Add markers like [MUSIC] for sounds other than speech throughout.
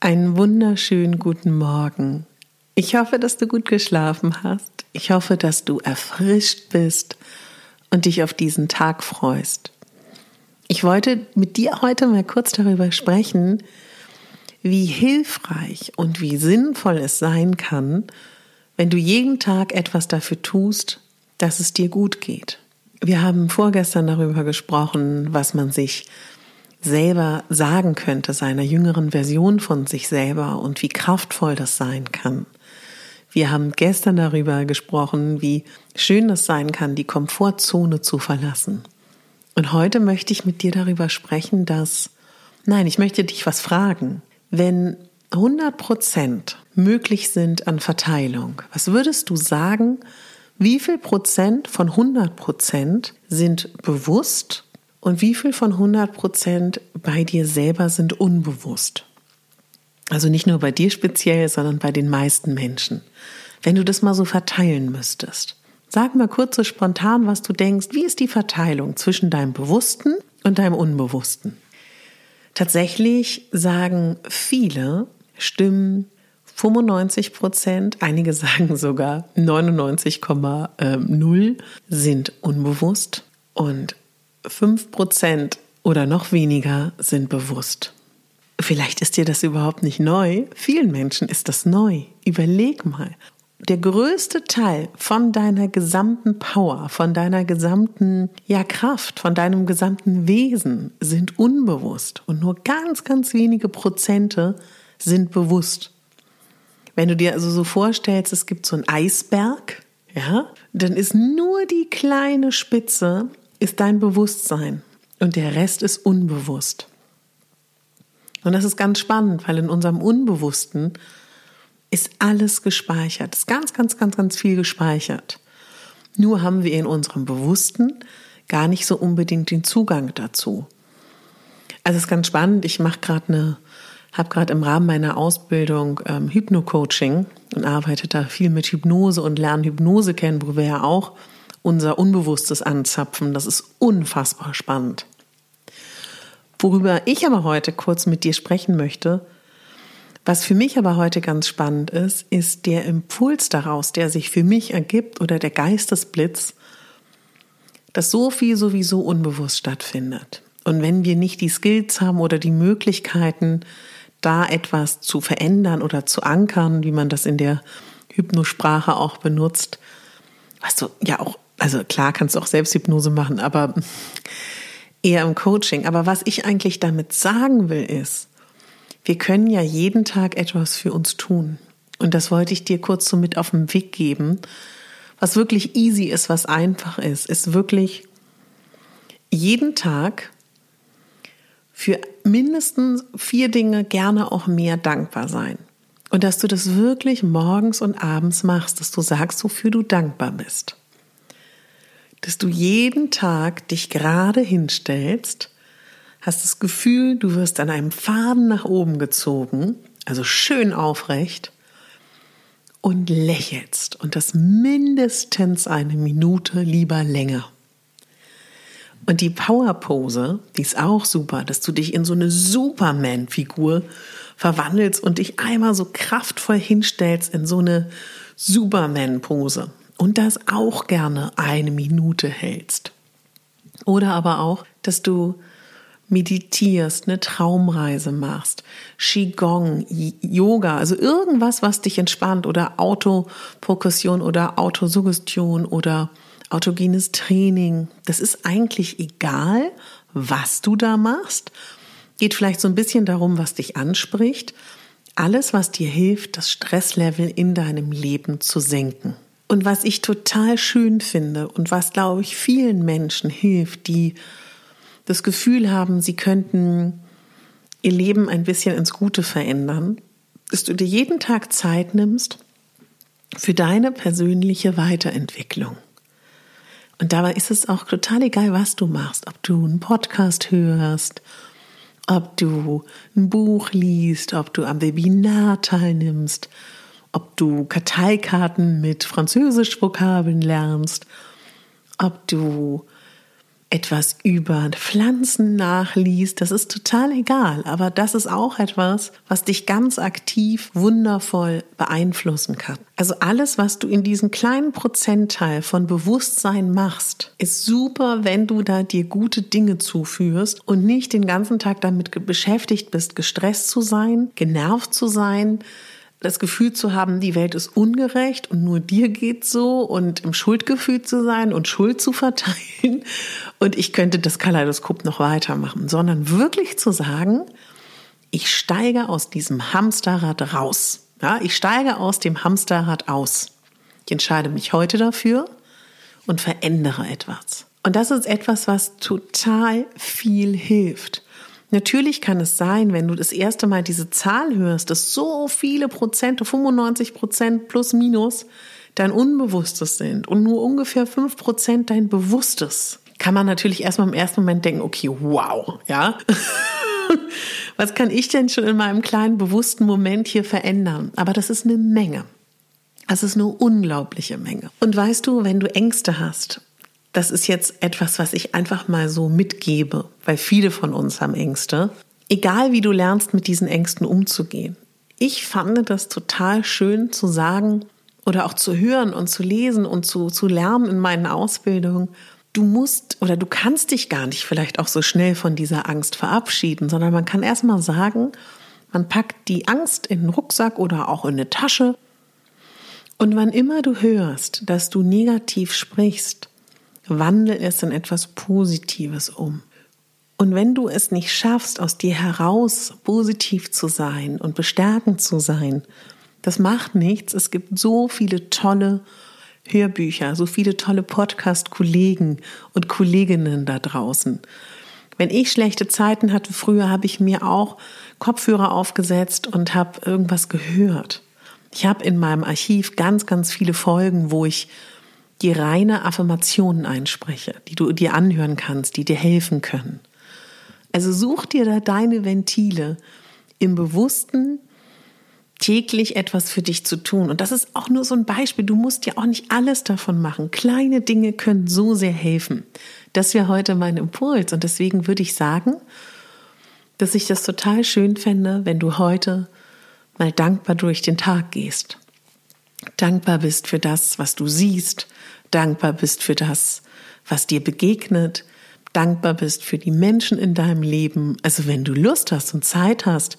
Einen wunderschönen guten Morgen. Ich hoffe, dass du gut geschlafen hast. Ich hoffe, dass du erfrischt bist und dich auf diesen Tag freust. Ich wollte mit dir heute mal kurz darüber sprechen, wie hilfreich und wie sinnvoll es sein kann, wenn du jeden Tag etwas dafür tust, dass es dir gut geht. Wir haben vorgestern darüber gesprochen, was man sich selber sagen könnte, seiner jüngeren Version von sich selber und wie kraftvoll das sein kann. Wir haben gestern darüber gesprochen, wie schön es sein kann, die Komfortzone zu verlassen. Und heute möchte ich mit dir darüber sprechen, dass, nein, ich möchte dich was fragen. Wenn 100 Prozent möglich sind an Verteilung, was würdest du sagen, wie viel Prozent von 100 Prozent sind bewusst und wie viel von 100 Prozent bei dir selber sind unbewusst? Also nicht nur bei dir speziell, sondern bei den meisten Menschen. Wenn du das mal so verteilen müsstest. Sag mal kurz so spontan, was du denkst. Wie ist die Verteilung zwischen deinem Bewussten und deinem Unbewussten? Tatsächlich sagen viele Stimmen 95 Prozent, einige [LAUGHS] sagen sogar 99,0 sind unbewusst und 5% oder noch weniger sind bewusst. Vielleicht ist dir das überhaupt nicht neu. Vielen Menschen ist das neu. Überleg mal. Der größte Teil von deiner gesamten Power, von deiner gesamten ja, Kraft, von deinem gesamten Wesen sind unbewusst und nur ganz, ganz wenige Prozente sind bewusst. Wenn du dir also so vorstellst, es gibt so einen Eisberg, ja, dann ist nur die kleine Spitze ist dein Bewusstsein und der Rest ist unbewusst. Und das ist ganz spannend, weil in unserem Unbewussten ist alles gespeichert, ist ganz, ganz, ganz, ganz viel gespeichert. Nur haben wir in unserem Bewussten gar nicht so unbedingt den Zugang dazu. Also es ist ganz spannend. Ich mache gerade eine, habe gerade im Rahmen meiner Ausbildung ähm, Hypno-Coaching und arbeite da viel mit Hypnose und lerne Hypnose kennen, wo wir ja auch unser Unbewusstes anzapfen. Das ist unfassbar spannend. Worüber ich aber heute kurz mit dir sprechen möchte, was für mich aber heute ganz spannend ist, ist der Impuls daraus, der sich für mich ergibt oder der Geistesblitz, dass so viel sowieso unbewusst stattfindet. Und wenn wir nicht die Skills haben oder die Möglichkeiten, da etwas zu verändern oder zu ankern, wie man das in der Hypnosprache auch benutzt, was du ja auch, also klar kannst du auch Selbsthypnose machen, aber eher im Coaching. Aber was ich eigentlich damit sagen will, ist, wir können ja jeden Tag etwas für uns tun. Und das wollte ich dir kurz so mit auf den Weg geben. Was wirklich easy ist, was einfach ist, ist wirklich jeden Tag für mindestens vier Dinge gerne auch mehr dankbar sein. Und dass du das wirklich morgens und abends machst, dass du sagst, wofür du dankbar bist. Dass du jeden Tag dich gerade hinstellst, hast das Gefühl, du wirst an einem Faden nach oben gezogen, also schön aufrecht und lächelst und das mindestens eine Minute lieber länger. Und die Power-Pose, die ist auch super, dass du dich in so eine Superman-Figur verwandelst und dich einmal so kraftvoll hinstellst in so eine Superman-Pose. Und das auch gerne eine Minute hältst. Oder aber auch, dass du meditierst, eine Traumreise machst, Qigong, Yoga, also irgendwas, was dich entspannt oder Autoperkussion oder Autosuggestion oder autogenes Training. Das ist eigentlich egal, was du da machst. Geht vielleicht so ein bisschen darum, was dich anspricht. Alles, was dir hilft, das Stresslevel in deinem Leben zu senken. Und was ich total schön finde und was, glaube ich, vielen Menschen hilft, die das Gefühl haben, sie könnten ihr Leben ein bisschen ins Gute verändern, dass du dir jeden Tag Zeit nimmst für deine persönliche Weiterentwicklung. Und dabei ist es auch total egal, was du machst, ob du einen Podcast hörst, ob du ein Buch liest, ob du am Webinar teilnimmst, ob du Karteikarten mit Französisch-Vokabeln lernst, ob du etwas über Pflanzen nachliest, das ist total egal. Aber das ist auch etwas, was dich ganz aktiv, wundervoll beeinflussen kann. Also alles, was du in diesem kleinen Prozentteil von Bewusstsein machst, ist super, wenn du da dir gute Dinge zuführst und nicht den ganzen Tag damit beschäftigt bist, gestresst zu sein, genervt zu sein, das Gefühl zu haben, die Welt ist ungerecht und nur dir geht's so und im Schuldgefühl zu sein und Schuld zu verteilen und ich könnte das Kaleidoskop noch weitermachen, sondern wirklich zu sagen, ich steige aus diesem Hamsterrad raus. Ja, ich steige aus dem Hamsterrad aus. Ich entscheide mich heute dafür und verändere etwas. Und das ist etwas, was total viel hilft. Natürlich kann es sein, wenn du das erste Mal diese Zahl hörst, dass so viele Prozent, 95 Prozent plus minus, dein Unbewusstes sind und nur ungefähr fünf Prozent dein Bewusstes. Kann man natürlich erstmal im ersten Moment denken, okay, wow, ja. [LAUGHS] Was kann ich denn schon in meinem kleinen bewussten Moment hier verändern? Aber das ist eine Menge. Das ist eine unglaubliche Menge. Und weißt du, wenn du Ängste hast, das ist jetzt etwas, was ich einfach mal so mitgebe, weil viele von uns haben Ängste. Egal wie du lernst, mit diesen Ängsten umzugehen. Ich fand das total schön zu sagen oder auch zu hören und zu lesen und zu, zu lernen in meinen Ausbildungen. Du musst oder du kannst dich gar nicht vielleicht auch so schnell von dieser Angst verabschieden, sondern man kann erstmal sagen, man packt die Angst in den Rucksack oder auch in eine Tasche. Und wann immer du hörst, dass du negativ sprichst, Wandel es in etwas Positives um. Und wenn du es nicht schaffst, aus dir heraus positiv zu sein und bestärkend zu sein, das macht nichts. Es gibt so viele tolle Hörbücher, so viele tolle Podcast-Kollegen und Kolleginnen da draußen. Wenn ich schlechte Zeiten hatte früher, habe ich mir auch Kopfhörer aufgesetzt und habe irgendwas gehört. Ich habe in meinem Archiv ganz, ganz viele Folgen, wo ich die reine Affirmationen einspreche, die du dir anhören kannst, die dir helfen können. Also such dir da deine Ventile im Bewussten täglich etwas für dich zu tun. Und das ist auch nur so ein Beispiel. Du musst ja auch nicht alles davon machen. Kleine Dinge können so sehr helfen. Das wäre heute mein Impuls. Und deswegen würde ich sagen, dass ich das total schön fände, wenn du heute mal dankbar durch den Tag gehst dankbar bist für das, was du siehst, dankbar bist für das, was dir begegnet, dankbar bist für die Menschen in deinem Leben. Also wenn du Lust hast und Zeit hast,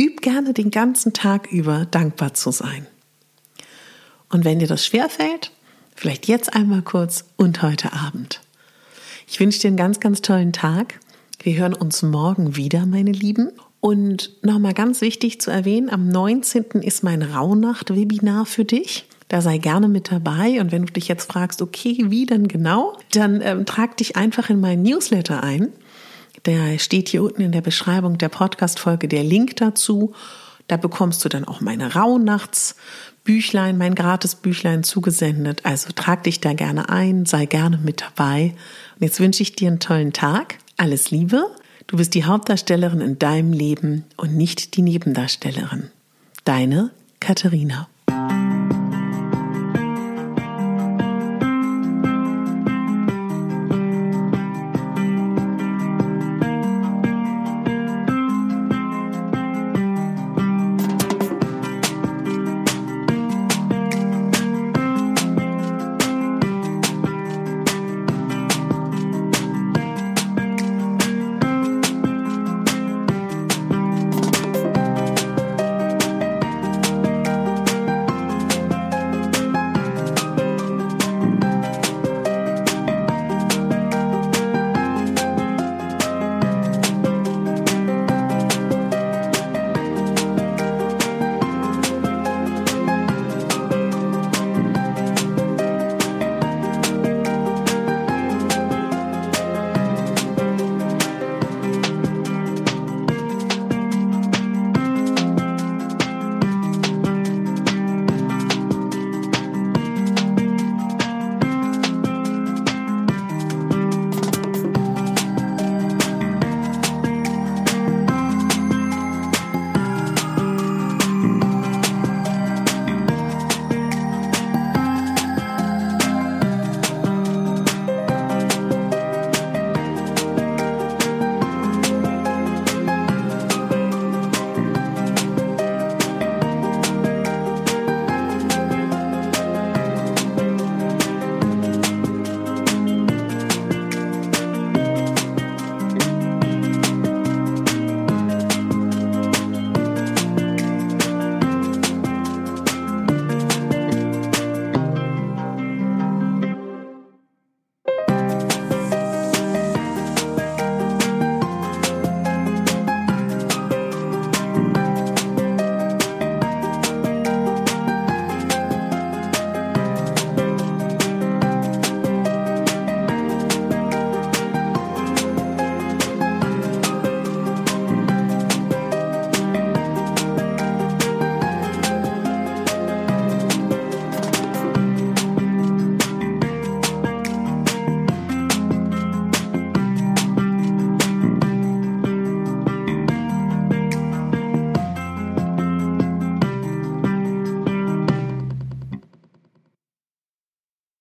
üb gerne den ganzen Tag über dankbar zu sein. Und wenn dir das schwerfällt, vielleicht jetzt einmal kurz und heute Abend. Ich wünsche dir einen ganz, ganz tollen Tag. Wir hören uns morgen wieder, meine Lieben. Und nochmal ganz wichtig zu erwähnen, am 19. ist mein Rauhnacht-Webinar für dich. Da sei gerne mit dabei. Und wenn du dich jetzt fragst, okay, wie denn genau, dann ähm, trag dich einfach in meinen Newsletter ein. Der steht hier unten in der Beschreibung der Podcast-Folge der Link dazu. Da bekommst du dann auch meine Rauhnachtsbüchlein, mein Gratisbüchlein zugesendet. Also trag dich da gerne ein, sei gerne mit dabei. Und jetzt wünsche ich dir einen tollen Tag. Alles Liebe. Du bist die Hauptdarstellerin in deinem Leben und nicht die Nebendarstellerin. Deine Katharina.